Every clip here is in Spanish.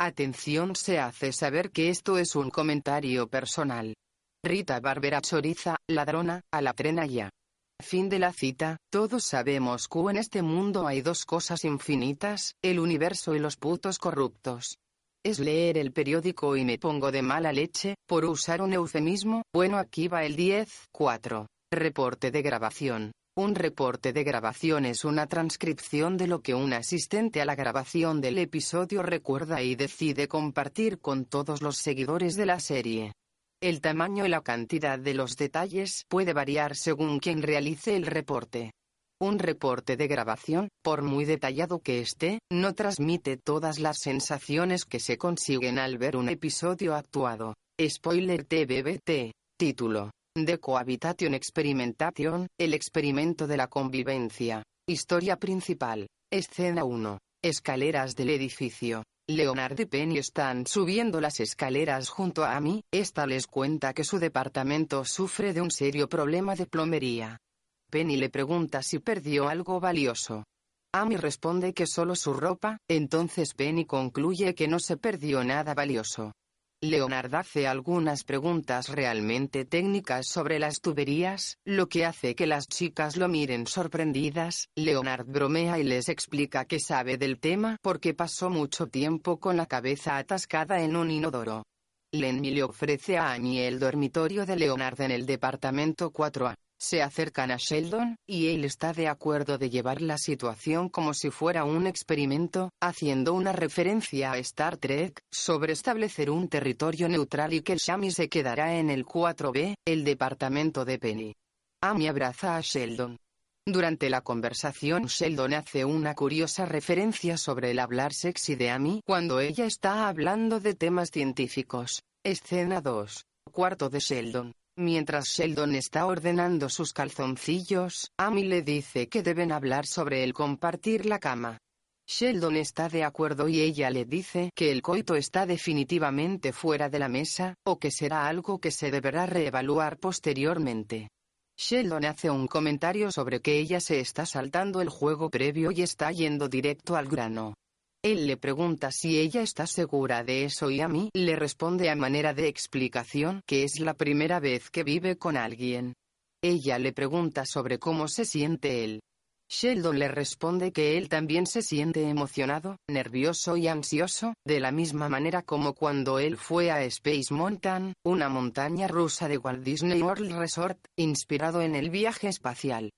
Atención se hace saber que esto es un comentario personal. Rita Barbera choriza, ladrona, a la trena ya. Fin de la cita, todos sabemos que en este mundo hay dos cosas infinitas, el universo y los putos corruptos. Es leer el periódico y me pongo de mala leche, por usar un eufemismo, bueno aquí va el 10, 4. Reporte de grabación. Un reporte de grabación es una transcripción de lo que un asistente a la grabación del episodio recuerda y decide compartir con todos los seguidores de la serie. El tamaño y la cantidad de los detalles puede variar según quien realice el reporte. Un reporte de grabación, por muy detallado que esté, no transmite todas las sensaciones que se consiguen al ver un episodio actuado. Spoiler TBBT. Título. The Cohabitation Experimentation, el experimento de la convivencia. Historia principal. Escena 1. Escaleras del edificio. Leonard y Penny están subiendo las escaleras junto a Amy, esta les cuenta que su departamento sufre de un serio problema de plomería. Penny le pregunta si perdió algo valioso. Amy responde que solo su ropa, entonces Penny concluye que no se perdió nada valioso. Leonard hace algunas preguntas realmente técnicas sobre las tuberías, lo que hace que las chicas lo miren sorprendidas. Leonard bromea y les explica que sabe del tema porque pasó mucho tiempo con la cabeza atascada en un inodoro. Lenny le ofrece a Amy el dormitorio de Leonard en el departamento 4A. Se acercan a Sheldon, y él está de acuerdo de llevar la situación como si fuera un experimento, haciendo una referencia a Star Trek, sobre establecer un territorio neutral y que el Shami se quedará en el 4B, el departamento de Penny. Amy abraza a Sheldon. Durante la conversación Sheldon hace una curiosa referencia sobre el hablar sexy de Amy cuando ella está hablando de temas científicos. Escena 2. Cuarto de Sheldon. Mientras Sheldon está ordenando sus calzoncillos, Amy le dice que deben hablar sobre el compartir la cama. Sheldon está de acuerdo y ella le dice que el coito está definitivamente fuera de la mesa, o que será algo que se deberá reevaluar posteriormente. Sheldon hace un comentario sobre que ella se está saltando el juego previo y está yendo directo al grano. Él le pregunta si ella está segura de eso y a mí le responde a manera de explicación que es la primera vez que vive con alguien. Ella le pregunta sobre cómo se siente él. Sheldon le responde que él también se siente emocionado, nervioso y ansioso, de la misma manera como cuando él fue a Space Mountain, una montaña rusa de Walt Disney World Resort, inspirado en el viaje espacial.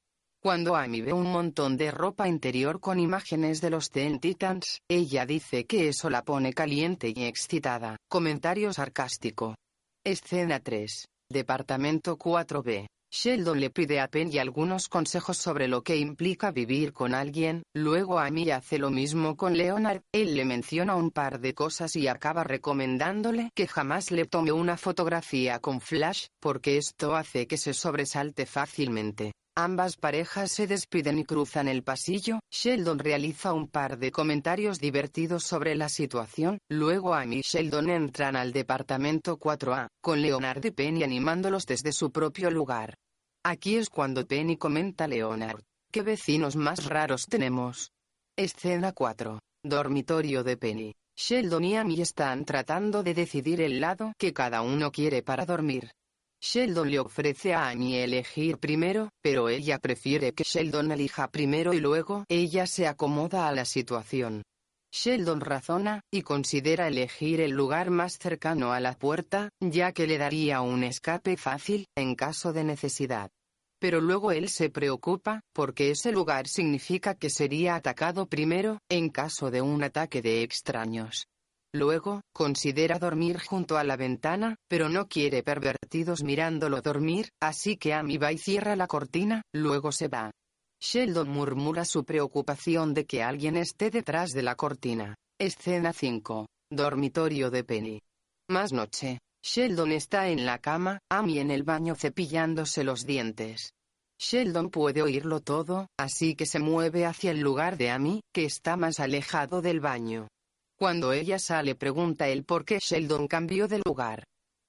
Cuando Amy ve un montón de ropa interior con imágenes de los Teen Titans, ella dice que eso la pone caliente y excitada. Comentario sarcástico. Escena 3. Departamento 4B. Sheldon le pide a Penny algunos consejos sobre lo que implica vivir con alguien, luego Amy hace lo mismo con Leonard, él le menciona un par de cosas y acaba recomendándole que jamás le tome una fotografía con flash, porque esto hace que se sobresalte fácilmente. Ambas parejas se despiden y cruzan el pasillo. Sheldon realiza un par de comentarios divertidos sobre la situación. Luego Amy y Sheldon entran al departamento 4A, con Leonard y Penny animándolos desde su propio lugar. Aquí es cuando Penny comenta a Leonard. ¿Qué vecinos más raros tenemos? Escena 4. Dormitorio de Penny. Sheldon y Amy están tratando de decidir el lado que cada uno quiere para dormir. Sheldon le ofrece a Amy elegir primero, pero ella prefiere que Sheldon elija primero y luego ella se acomoda a la situación. Sheldon razona, y considera elegir el lugar más cercano a la puerta, ya que le daría un escape fácil, en caso de necesidad. Pero luego él se preocupa, porque ese lugar significa que sería atacado primero, en caso de un ataque de extraños. Luego, considera dormir junto a la ventana, pero no quiere pervertidos mirándolo dormir, así que Amy va y cierra la cortina, luego se va. Sheldon murmura su preocupación de que alguien esté detrás de la cortina. Escena 5. Dormitorio de Penny. Más noche. Sheldon está en la cama, Amy en el baño cepillándose los dientes. Sheldon puede oírlo todo, así que se mueve hacia el lugar de Amy, que está más alejado del baño. Cuando ella sale pregunta él por qué Sheldon cambió de lugar.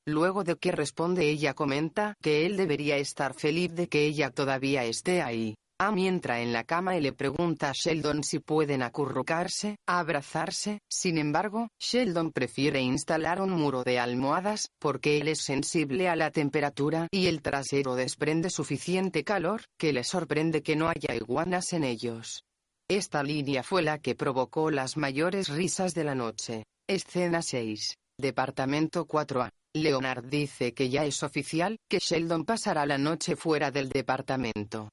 Luego de que responde ella comenta que él debería estar feliz de que ella todavía esté ahí. Amy entra en la cama y le pregunta a Sheldon si pueden acurrucarse, abrazarse, sin embargo, Sheldon prefiere instalar un muro de almohadas, porque él es sensible a la temperatura y el trasero desprende suficiente calor, que le sorprende que no haya iguanas en ellos. Esta línea fue la que provocó las mayores risas de la noche. Escena 6. Departamento 4A. Leonard dice que ya es oficial, que Sheldon pasará la noche fuera del departamento.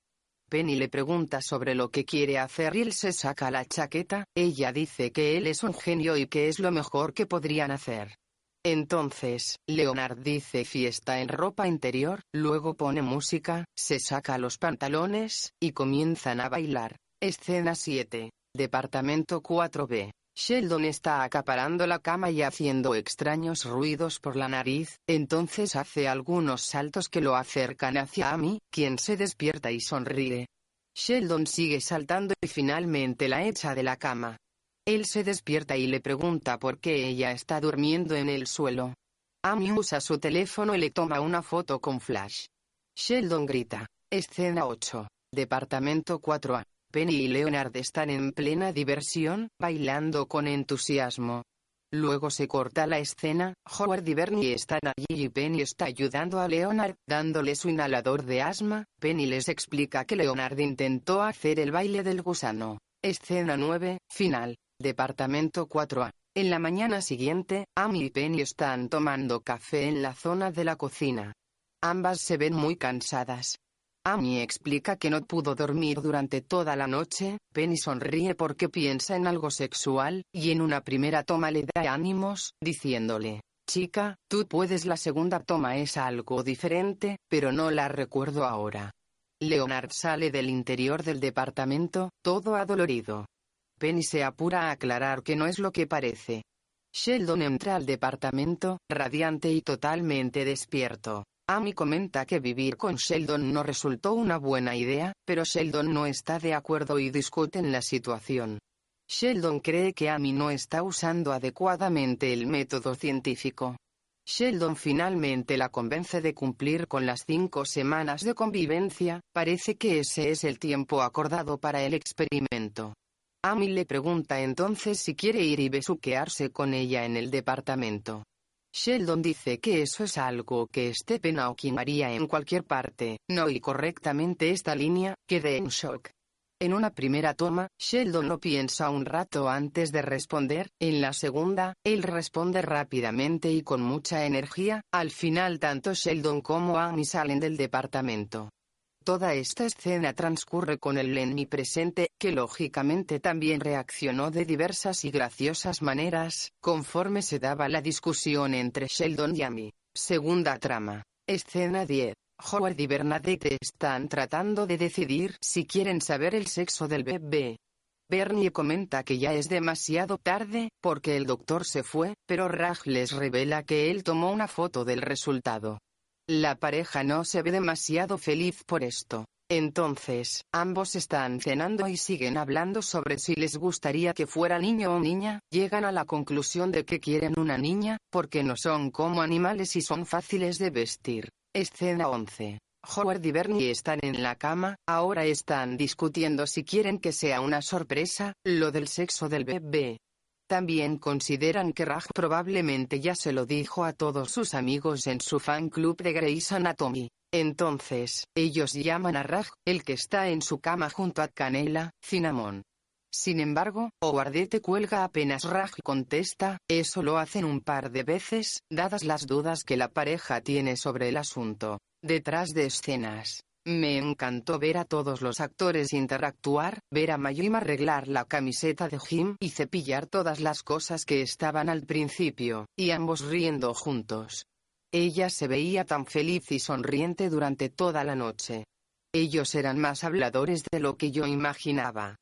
Penny le pregunta sobre lo que quiere hacer y él se saca la chaqueta, ella dice que él es un genio y que es lo mejor que podrían hacer. Entonces, Leonard dice fiesta en ropa interior, luego pone música, se saca los pantalones, y comienzan a bailar. Escena 7. Departamento 4B. Sheldon está acaparando la cama y haciendo extraños ruidos por la nariz, entonces hace algunos saltos que lo acercan hacia Amy, quien se despierta y sonríe. Sheldon sigue saltando y finalmente la echa de la cama. Él se despierta y le pregunta por qué ella está durmiendo en el suelo. Amy usa su teléfono y le toma una foto con flash. Sheldon grita. Escena 8. Departamento 4A. Penny y Leonard están en plena diversión, bailando con entusiasmo. Luego se corta la escena, Howard y Bernie están allí y Penny está ayudando a Leonard, dándole su inhalador de asma, Penny les explica que Leonard intentó hacer el baile del gusano. Escena 9, final. Departamento 4A. En la mañana siguiente, Amy y Penny están tomando café en la zona de la cocina. Ambas se ven muy cansadas. Amy explica que no pudo dormir durante toda la noche, Penny sonríe porque piensa en algo sexual, y en una primera toma le da ánimos, diciéndole, chica, tú puedes la segunda toma es algo diferente, pero no la recuerdo ahora. Leonard sale del interior del departamento, todo adolorido. Penny se apura a aclarar que no es lo que parece. Sheldon entra al departamento, radiante y totalmente despierto. Amy comenta que vivir con Sheldon no resultó una buena idea, pero Sheldon no está de acuerdo y discuten la situación. Sheldon cree que Amy no está usando adecuadamente el método científico. Sheldon finalmente la convence de cumplir con las cinco semanas de convivencia, parece que ese es el tiempo acordado para el experimento. Amy le pregunta entonces si quiere ir y besuquearse con ella en el departamento. Sheldon dice que eso es algo que Stephen Hawking haría en cualquier parte, no oí correctamente esta línea, quedé en shock. En una primera toma, Sheldon lo piensa un rato antes de responder, en la segunda, él responde rápidamente y con mucha energía, al final tanto Sheldon como Amy salen del departamento. Toda esta escena transcurre con el Lenny presente, que lógicamente también reaccionó de diversas y graciosas maneras, conforme se daba la discusión entre Sheldon y Amy. Segunda trama. Escena 10. Howard y Bernadette están tratando de decidir si quieren saber el sexo del bebé. Bernie comenta que ya es demasiado tarde, porque el doctor se fue, pero Raj les revela que él tomó una foto del resultado. La pareja no se ve demasiado feliz por esto. Entonces, ambos están cenando y siguen hablando sobre si les gustaría que fuera niño o niña, llegan a la conclusión de que quieren una niña, porque no son como animales y son fáciles de vestir. Escena 11. Howard y Bernie están en la cama, ahora están discutiendo si quieren que sea una sorpresa, lo del sexo del bebé. También consideran que Raj probablemente ya se lo dijo a todos sus amigos en su fan club de Grey's Anatomy. Entonces, ellos llaman a Raj, el que está en su cama junto a Canela, Cinnamon. Sin embargo, Howardete cuelga apenas Raj contesta, eso lo hacen un par de veces, dadas las dudas que la pareja tiene sobre el asunto. Detrás de escenas. Me encantó ver a todos los actores interactuar, ver a Mayim arreglar la camiseta de Jim y cepillar todas las cosas que estaban al principio, y ambos riendo juntos. Ella se veía tan feliz y sonriente durante toda la noche. Ellos eran más habladores de lo que yo imaginaba.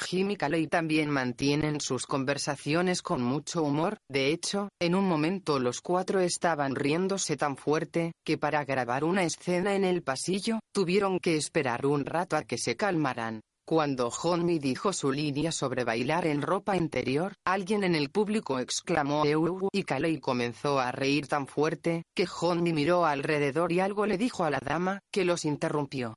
Jim y Caley también mantienen sus conversaciones con mucho humor, de hecho, en un momento los cuatro estaban riéndose tan fuerte, que para grabar una escena en el pasillo, tuvieron que esperar un rato a que se calmaran. Cuando Honmi dijo su línea sobre bailar en ropa interior, alguien en el público exclamó Euu y Caley comenzó a reír tan fuerte, que Honmi miró alrededor y algo le dijo a la dama, que los interrumpió.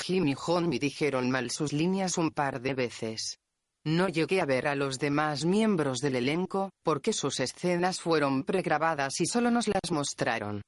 Jim y John me dijeron mal sus líneas un par de veces. No llegué a ver a los demás miembros del elenco, porque sus escenas fueron pregrabadas y solo nos las mostraron.